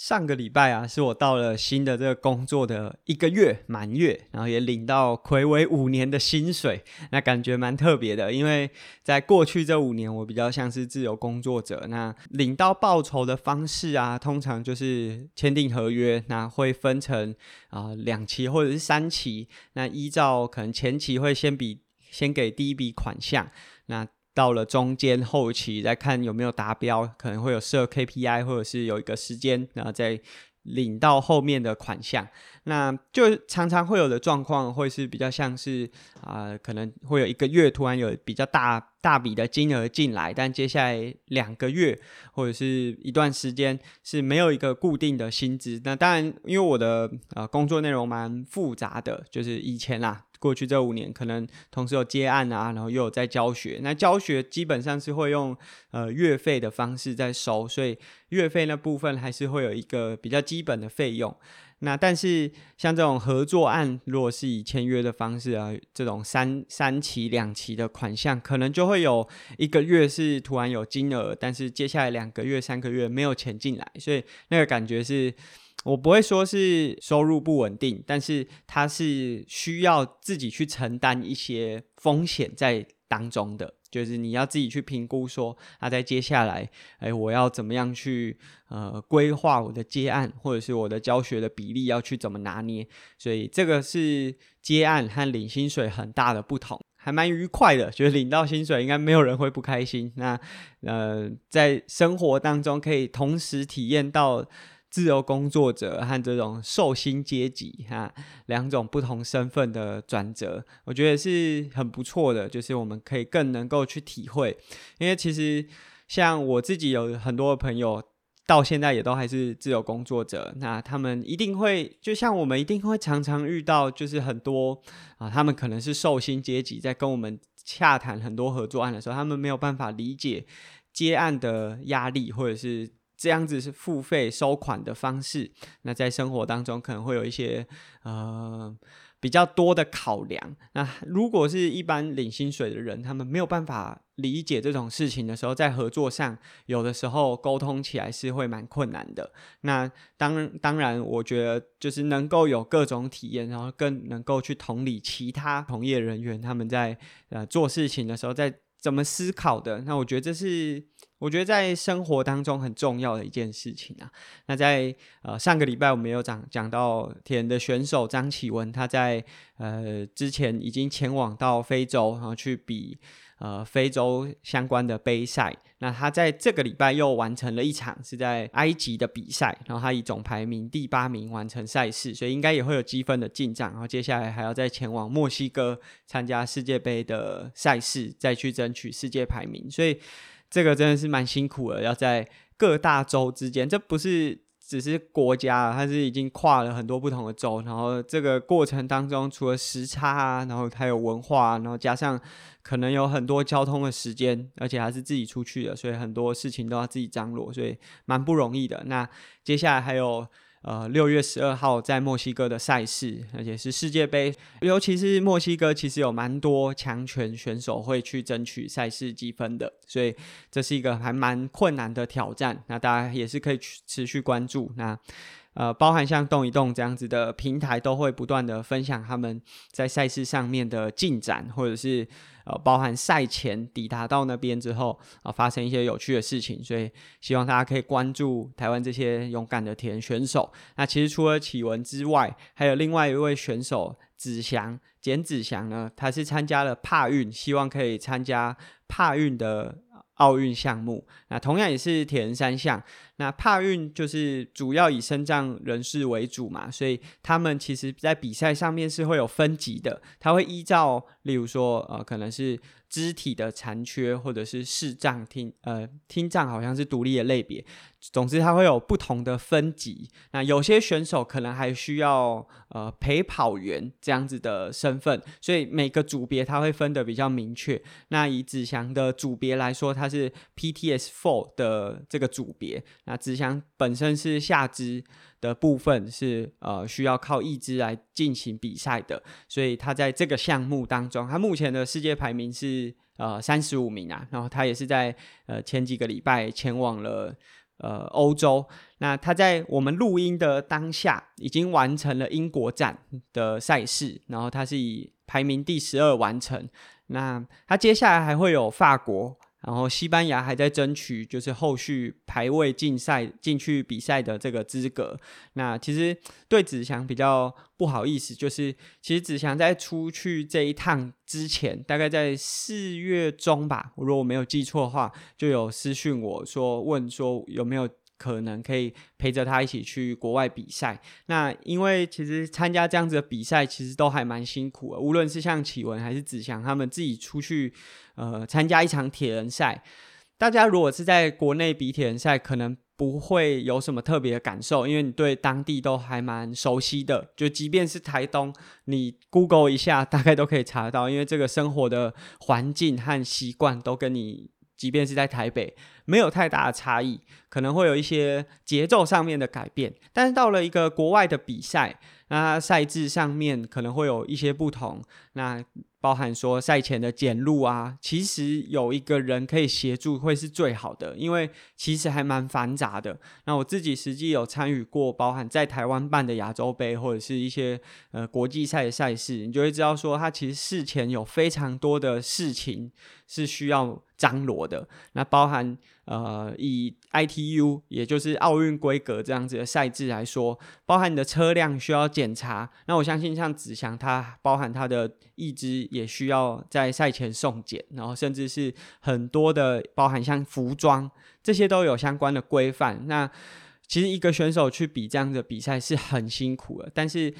上个礼拜啊，是我到了新的这个工作的一个月满月，然后也领到睽违五年的薪水，那感觉蛮特别的。因为在过去这五年，我比较像是自由工作者，那领到报酬的方式啊，通常就是签订合约，那会分成啊、两期或者是三期，那依照可能前期会先比先给第一笔款项，那。到了中间后期再看有没有达标，可能会有设 KPI，或者是有一个时间，然后再领到后面的款项。那就常常会有的状况，会是比较像是啊、可能会有一个月突然有比较大大笔的金额进来，但接下来两个月或者是一段时间是没有一个固定的薪资。那当然，因为我的呃工作内容蛮复杂的，就是以前啦。过去这五年，可能同时有接案啊，然后又有在教学。那教学基本上是会用呃月费的方式在收，所以月费那部分还是会有一个比较基本的费用。那但是像这种合作案，如果是以签约的方式啊，这种三三期两期的款项，可能就会有一个月是突然有金额，但是接下来两个月、三个月没有钱进来，所以那个感觉是。我不会说是收入不稳定，但是它是需要自己去承担一些风险在当中的，就是你要自己去评估说，啊，在接下来，哎，我要怎么样去呃规划我的接案，或者是我的教学的比例要去怎么拿捏，所以这个是接案和领薪水很大的不同，还蛮愉快的，觉得领到薪水应该没有人会不开心。那呃，在生活当中可以同时体验到。自由工作者和这种受薪阶级哈，两种不同身份的转折，我觉得是很不错的。就是我们可以更能够去体会，因为其实像我自己有很多的朋友，到现在也都还是自由工作者。那他们一定会，就像我们一定会常常遇到，就是很多啊，他们可能是受薪阶级，在跟我们洽谈很多合作案的时候，他们没有办法理解接案的压力，或者是。这样子是付费收款的方式，那在生活当中可能会有一些呃比较多的考量。那如果是一般领薪水的人，他们没有办法理解这种事情的时候，在合作上有的时候沟通起来是会蛮困难的。那当当然，我觉得就是能够有各种体验，然后更能够去同理其他从业人员他们在呃做事情的时候在怎么思考的。那我觉得这是。我觉得在生活当中很重要的一件事情啊。那在呃上个礼拜我们有讲讲到田的选手张启文，他在呃之前已经前往到非洲，然后去比呃非洲相关的杯赛。那他在这个礼拜又完成了一场是在埃及的比赛，然后他以总排名第八名完成赛事，所以应该也会有积分的进账。然后接下来还要再前往墨西哥参加世界杯的赛事，再去争取世界排名。所以。这个真的是蛮辛苦的，要在各大洲之间，这不是只是国家，它是已经跨了很多不同的州，然后这个过程当中，除了时差啊，然后还有文化，然后加上可能有很多交通的时间，而且还是自己出去的，所以很多事情都要自己张罗，所以蛮不容易的。那接下来还有。呃，六月十二号在墨西哥的赛事，而且是世界杯，尤其是墨西哥，其实有蛮多强权选手会去争取赛事积分的，所以这是一个还蛮困难的挑战。那大家也是可以持续关注。那呃，包含像动一动这样子的平台，都会不断的分享他们在赛事上面的进展，或者是。呃，包含赛前抵达到那边之后，啊、呃，发生一些有趣的事情，所以希望大家可以关注台湾这些勇敢的田选手。那其实除了启文之外，还有另外一位选手子祥，简子祥呢，他是参加了帕运，希望可以参加帕运的奥运项目。那同样也是铁人三项。那帕运就是主要以身障人士为主嘛，所以他们其实在比赛上面是会有分级的，他会依照，例如说，呃，可能是肢体的残缺，或者是视障听，呃，听障好像是独立的类别，总之他会有不同的分级。那有些选手可能还需要呃陪跑员这样子的身份，所以每个组别他会分得比较明确。那以子祥的组别来说，他是 PTS Four 的这个组别。那子祥本身是下肢的部分是呃需要靠义肢来进行比赛的，所以他在这个项目当中，他目前的世界排名是呃三十五名啊，然后他也是在呃前几个礼拜前往了呃欧洲。那他在我们录音的当下已经完成了英国站的赛事，然后他是以排名第十二完成。那他接下来还会有法国。然后西班牙还在争取，就是后续排位竞赛进去比赛的这个资格。那其实对子祥比较不好意思，就是其实子祥在出去这一趟之前，大概在四月中吧，如果我没有记错的话，就有私讯我说，问说有没有。可能可以陪着他一起去国外比赛。那因为其实参加这样子的比赛，其实都还蛮辛苦的。无论是像启文还是子祥他们自己出去，呃，参加一场铁人赛，大家如果是在国内比铁人赛，可能不会有什么特别的感受，因为你对当地都还蛮熟悉的。就即便是台东，你 Google 一下，大概都可以查到，因为这个生活的环境和习惯都跟你。即便是在台北，没有太大的差异，可能会有一些节奏上面的改变，但是到了一个国外的比赛，那赛制上面可能会有一些不同。那包含说赛前的检录啊，其实有一个人可以协助会是最好的，因为其实还蛮繁杂的。那我自己实际有参与过，包含在台湾办的亚洲杯或者是一些呃国际赛的赛事，你就会知道说，它其实事前有非常多的事情是需要张罗的。那包含呃以 ITU 也就是奥运规格这样子的赛制来说，包含你的车辆需要检查。那我相信像子祥他包含他的意志。也需要在赛前送检，然后甚至是很多的包含像服装这些都有相关的规范。那其实一个选手去比这样的比赛是很辛苦的。但是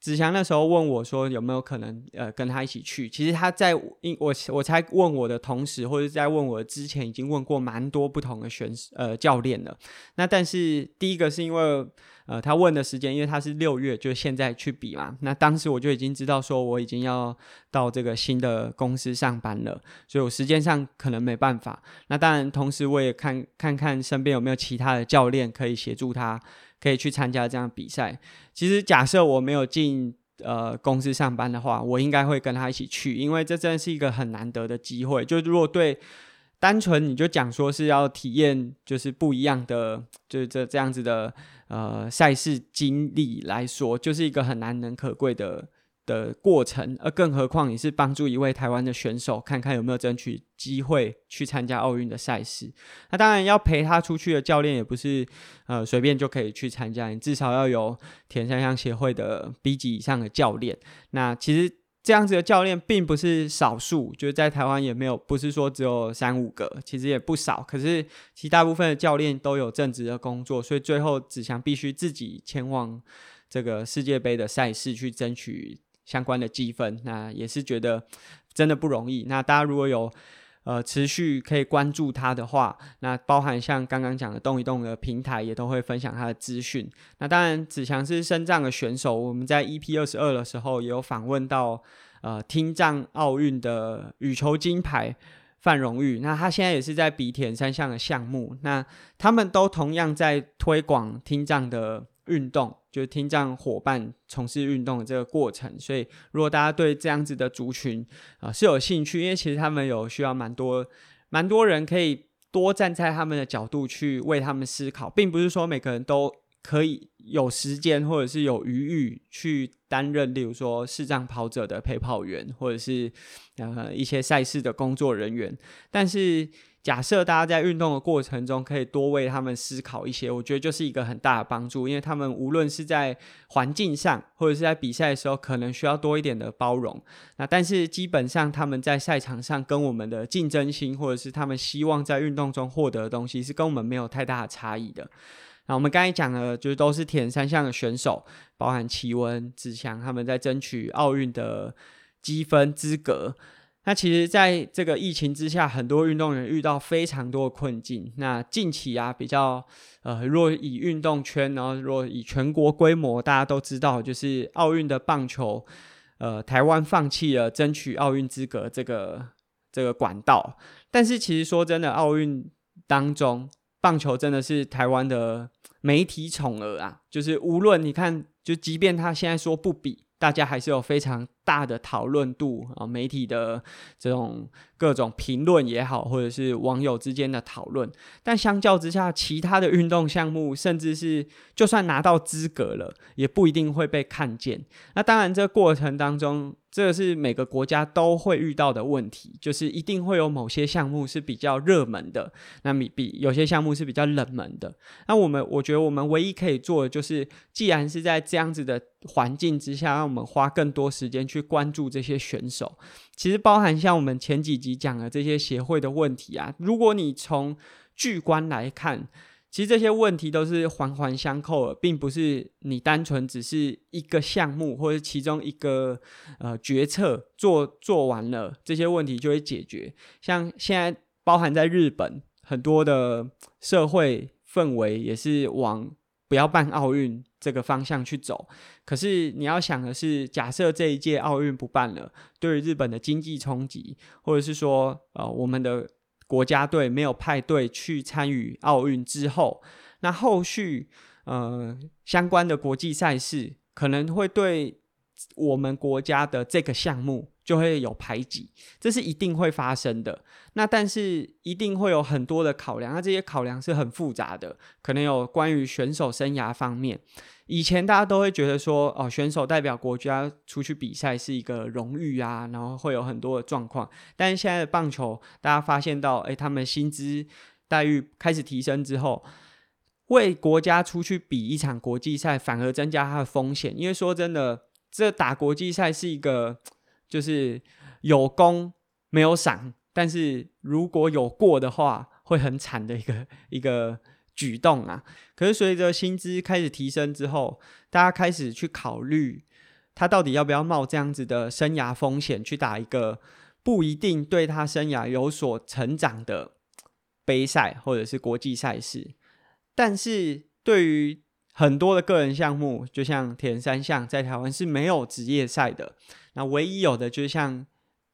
子祥那时候问我说有没有可能呃跟他一起去？其实他在因我我才问我的同时，或者在问我之前已经问过蛮多不同的选手呃教练了。那但是第一个是因为。呃，他问的时间，因为他是六月，就现在去比嘛。那当时我就已经知道说，我已经要到这个新的公司上班了，所以我时间上可能没办法。那当然，同时我也看看看身边有没有其他的教练可以协助他，可以去参加这样比赛。其实假设我没有进呃公司上班的话，我应该会跟他一起去，因为这真的是一个很难得的机会。就如果对。单纯你就讲说是要体验，就是不一样的，就是这这样子的呃赛事经历来说，就是一个很难能可贵的的过程。而更何况你是帮助一位台湾的选手，看看有没有争取机会去参加奥运的赛事。那当然要陪他出去的教练也不是呃随便就可以去参加，你至少要有铁人三项协会的 B 级以上的教练。那其实。这样子的教练并不是少数，就是在台湾也没有，不是说只有三五个，其实也不少。可是其大部分的教练都有正职的工作，所以最后子祥必须自己前往这个世界杯的赛事去争取相关的积分，那也是觉得真的不容易。那大家如果有。呃，持续可以关注他的话，那包含像刚刚讲的动一动的平台，也都会分享他的资讯。那当然，子祥是身障的选手，我们在 EP 二十二的时候也有访问到，呃，听障奥运的羽球金牌范荣玉。那他现在也是在比田三项的项目，那他们都同样在推广听障的。运动就是听障伙伴从事运动的这个过程，所以如果大家对这样子的族群啊、是有兴趣，因为其实他们有需要蛮多蛮多人可以多站在他们的角度去为他们思考，并不是说每个人都可以有时间或者是有余裕去担任，例如说视障跑者的陪跑员，或者是呃一些赛事的工作人员，但是。假设大家在运动的过程中可以多为他们思考一些，我觉得就是一个很大的帮助，因为他们无论是在环境上，或者是在比赛的时候，可能需要多一点的包容。那但是基本上他们在赛场上跟我们的竞争心，或者是他们希望在运动中获得的东西，是跟我们没有太大的差异的。那我们刚才讲的，就是都是铁人三项的选手，包含奇文、子祥他们在争取奥运的积分资格。那其实，在这个疫情之下，很多运动员遇到非常多的困境。那近期啊，比较呃，若以运动圈，然后若以全国规模，大家都知道，就是奥运的棒球，呃，台湾放弃了争取奥运资格这个这个管道。但是，其实说真的，奥运当中，棒球真的是台湾的媒体宠儿啊。就是无论你看，就即便他现在说不比。大家还是有非常大的讨论度啊，媒体的这种各种评论也好，或者是网友之间的讨论。但相较之下，其他的运动项目，甚至是就算拿到资格了，也不一定会被看见。那当然，这过程当中，这是每个国家都会遇到的问题，就是一定会有某些项目是比较热门的，那比比有些项目是比较冷门的。那我们我觉得我们唯一可以做的就是，既然是在这样子的环境之下，让我们花更多时间去关注这些选手。其实包含像我们前几集讲的这些协会的问题啊，如果你从巨观来看。其实这些问题都是环环相扣的，并不是你单纯只是一个项目或者其中一个呃决策做做完了，这些问题就会解决。像现在包含在日本很多的社会氛围也是往不要办奥运这个方向去走。可是你要想的是，假设这一届奥运不办了，对日本的经济冲击，或者是说呃我们的。国家队没有派队去参与奥运之后，那后续呃相关的国际赛事可能会对我们国家的这个项目就会有排挤，这是一定会发生的。那但是一定会有很多的考量，那这些考量是很复杂的，可能有关于选手生涯方面。以前大家都会觉得说，哦，选手代表国家出去比赛是一个荣誉啊，然后会有很多的状况。但是现在的棒球，大家发现到，哎，他们薪资待遇开始提升之后，为国家出去比一场国际赛，反而增加他的风险。因为说真的，这打国际赛是一个，就是有功没有赏，但是如果有过的话，会很惨的一个一个。举动啊，可是随着薪资开始提升之后，大家开始去考虑，他到底要不要冒这样子的生涯风险去打一个不一定对他生涯有所成长的杯赛或者是国际赛事。但是对于很多的个人项目，就像田三项，在台湾是没有职业赛的，那唯一有的就是像。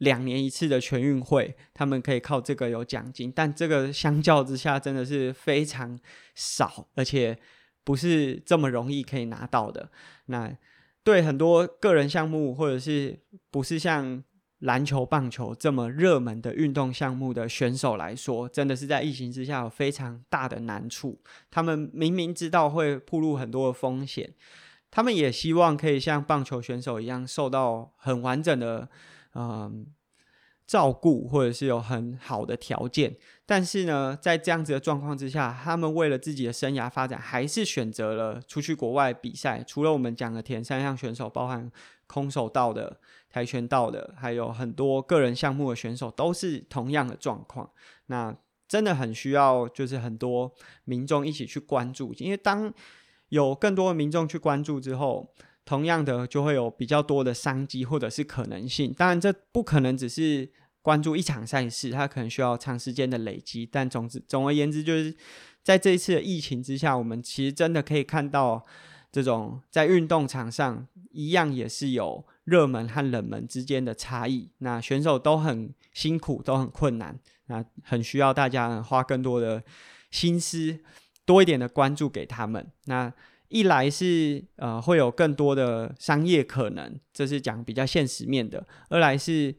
两年一次的全运会，他们可以靠这个有奖金，但这个相较之下真的是非常少，而且不是这么容易可以拿到的。那对很多个人项目，或者是不是像篮球、棒球这么热门的运动项目的选手来说，真的是在疫情之下有非常大的难处。他们明明知道会暴露很多的风险，他们也希望可以像棒球选手一样受到很完整的。嗯，照顾或者是有很好的条件，但是呢，在这样子的状况之下，他们为了自己的生涯发展，还是选择了出去国外比赛。除了我们讲的田三项选手，包含空手道的、跆拳道的，还有很多个人项目的选手，都是同样的状况。那真的很需要，就是很多民众一起去关注，因为当有更多的民众去关注之后。同样的，就会有比较多的商机或者是可能性。当然，这不可能只是关注一场赛事，它可能需要长时间的累积。但总之，总而言之，就是在这一次的疫情之下，我们其实真的可以看到，这种在运动场上一样也是有热门和冷门之间的差异。那选手都很辛苦，都很困难，那很需要大家花更多的心思，多一点的关注给他们。那。一来是呃会有更多的商业可能，这是讲比较现实面的；二来是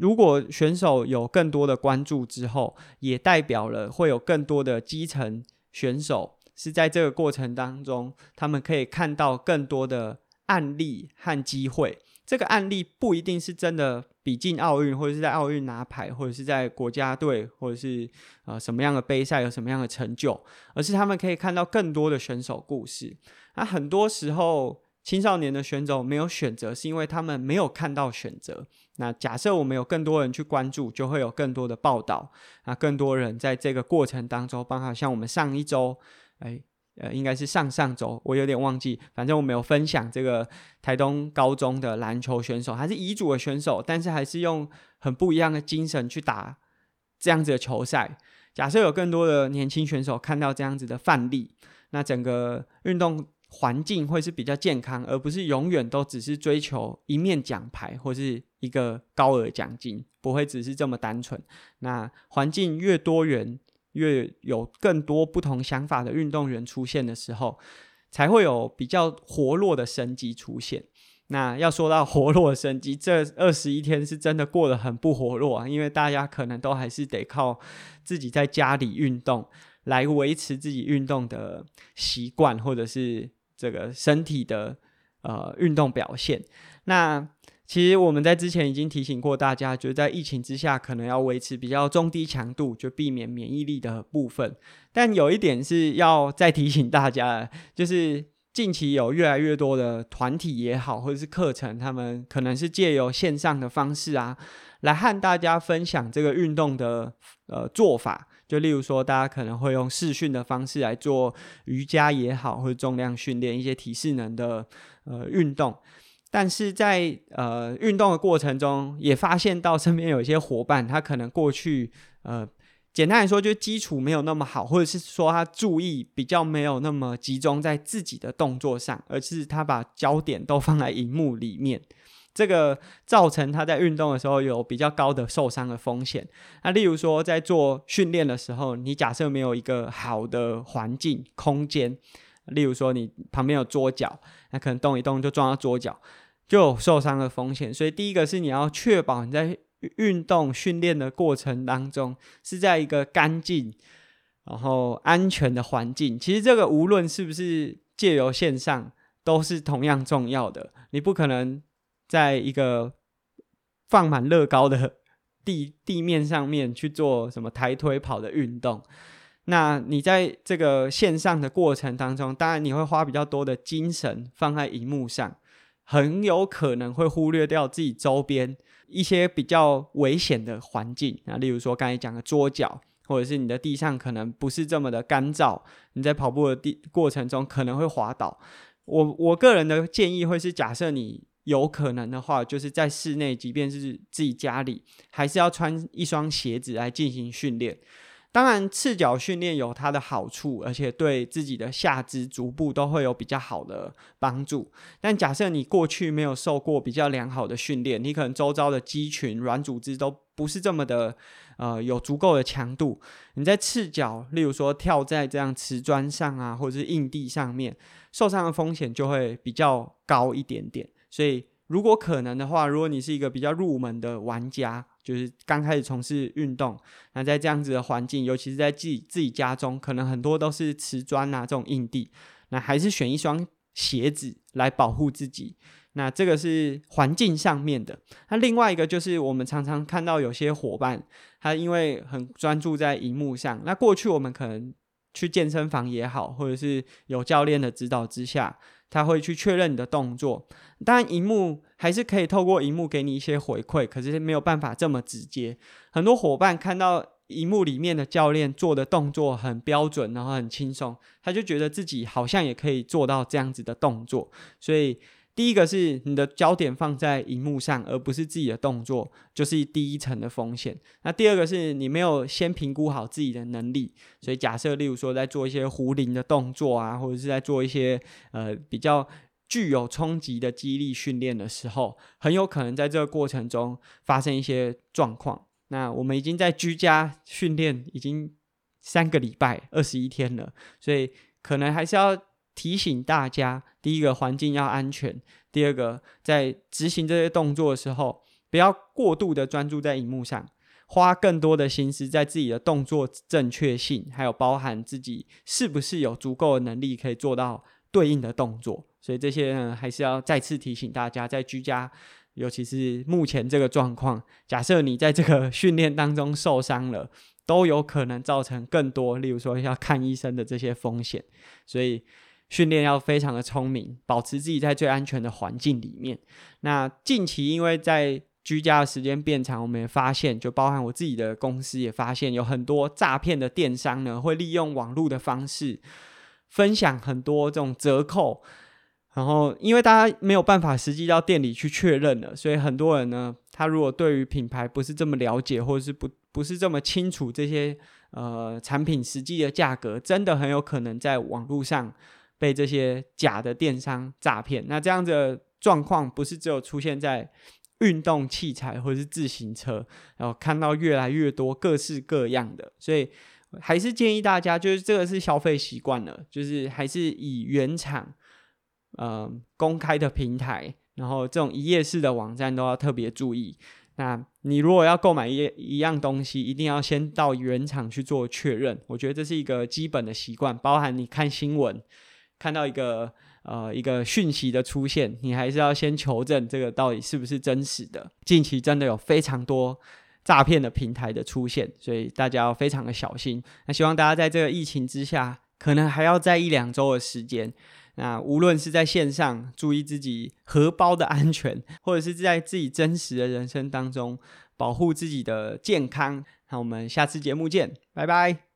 如果选手有更多的关注之后，也代表了会有更多的基层选手是在这个过程当中，他们可以看到更多的案例和机会。这个案例不一定是真的比进奥运，或者是在奥运拿牌，或者是在国家队，或者是呃什么样的杯赛有什么样的成就，而是他们可以看到更多的选手故事。那很多时候青少年的选手没有选择，是因为他们没有看到选择。那假设我们有更多人去关注，就会有更多的报道。那更多人在这个过程当中，包括像我们上一周，哎。呃，应该是上上周，我有点忘记。反正我没有分享这个台东高中的篮球选手，还是乙组的选手，但是还是用很不一样的精神去打这样子的球赛。假设有更多的年轻选手看到这样子的范例，那整个运动环境会是比较健康，而不是永远都只是追求一面奖牌或是一个高额奖金，不会只是这么单纯。那环境越多元。越有更多不同想法的运动员出现的时候，才会有比较活络的生机出现。那要说到活络生机，这二十一天是真的过得很不活络啊，因为大家可能都还是得靠自己在家里运动来维持自己运动的习惯，或者是这个身体的呃运动表现。那其实我们在之前已经提醒过大家，就是在疫情之下，可能要维持比较中低强度，就避免免疫力的部分。但有一点是要再提醒大家，就是。近期有越来越多的团体也好，或者是课程，他们可能是借由线上的方式啊，来和大家分享这个运动的呃做法。就例如说，大家可能会用视讯的方式来做瑜伽也好，或者重量训练一些体适能的呃运动。但是在呃运动的过程中，也发现到身边有一些伙伴，他可能过去呃。简单来说，就基础没有那么好，或者是说他注意比较没有那么集中在自己的动作上，而是他把焦点都放在荧幕里面，这个造成他在运动的时候有比较高的受伤的风险。那例如说，在做训练的时候，你假设没有一个好的环境空间，例如说你旁边有桌脚，那可能动一动就撞到桌脚，就有受伤的风险。所以第一个是你要确保你在运动训练的过程当中，是在一个干净、然后安全的环境。其实这个无论是不是借由线上，都是同样重要的。你不可能在一个放满乐高的地地面上面去做什么抬腿跑的运动。那你在这个线上的过程当中，当然你会花比较多的精神放在荧幕上，很有可能会忽略掉自己周边。一些比较危险的环境啊，例如说刚才讲的桌角，或者是你的地上可能不是这么的干燥，你在跑步的地过程中可能会滑倒。我我个人的建议会是，假设你有可能的话，就是在室内，即便是自己家里，还是要穿一双鞋子来进行训练。当然，赤脚训练有它的好处，而且对自己的下肢、足部都会有比较好的帮助。但假设你过去没有受过比较良好的训练，你可能周遭的肌群、软组织都不是这么的呃有足够的强度，你在赤脚，例如说跳在这样瓷砖上啊，或者是硬地上面，受伤的风险就会比较高一点点。所以，如果可能的话，如果你是一个比较入门的玩家，就是刚开始从事运动，那在这样子的环境，尤其是在自己自己家中，可能很多都是瓷砖啊这种硬地，那还是选一双鞋子来保护自己。那这个是环境上面的。那另外一个就是我们常常看到有些伙伴，他因为很专注在荧幕上，那过去我们可能去健身房也好，或者是有教练的指导之下。他会去确认你的动作，当然，荧幕还是可以透过荧幕给你一些回馈，可是没有办法这么直接。很多伙伴看到荧幕里面的教练做的动作很标准，然后很轻松，他就觉得自己好像也可以做到这样子的动作，所以。第一个是你的焦点放在荧幕上，而不是自己的动作，就是第一层的风险。那第二个是你没有先评估好自己的能力，所以假设例如说在做一些壶铃的动作啊，或者是在做一些呃比较具有冲击的肌力训练的时候，很有可能在这个过程中发生一些状况。那我们已经在居家训练已经三个礼拜二十一天了，所以可能还是要。提醒大家，第一个环境要安全，第二个在执行这些动作的时候，不要过度的专注在荧幕上，花更多的心思在自己的动作正确性，还有包含自己是不是有足够的能力可以做到对应的动作。所以这些呢，还是要再次提醒大家，在居家，尤其是目前这个状况，假设你在这个训练当中受伤了，都有可能造成更多，例如说要看医生的这些风险。所以。训练要非常的聪明，保持自己在最安全的环境里面。那近期因为在居家的时间变长，我们也发现，就包含我自己的公司也发现，有很多诈骗的电商呢，会利用网络的方式分享很多这种折扣。然后因为大家没有办法实际到店里去确认了，所以很多人呢，他如果对于品牌不是这么了解，或者是不不是这么清楚这些呃产品实际的价格，真的很有可能在网络上。被这些假的电商诈骗，那这样的状况不是只有出现在运动器材或者是自行车，然后看到越来越多各式各样的，所以还是建议大家，就是这个是消费习惯了，就是还是以原厂，呃，公开的平台，然后这种一页式的网站都要特别注意。那你如果要购买一一样东西，一定要先到原厂去做确认。我觉得这是一个基本的习惯，包含你看新闻，看到一个呃一个讯息的出现，你还是要先求证这个到底是不是真实的。近期真的有非常多。诈骗的平台的出现，所以大家要非常的小心。那希望大家在这个疫情之下，可能还要在一两周的时间。那无论是在线上注意自己荷包的安全，或者是在自己真实的人生当中保护自己的健康。那我们下次节目见，拜拜。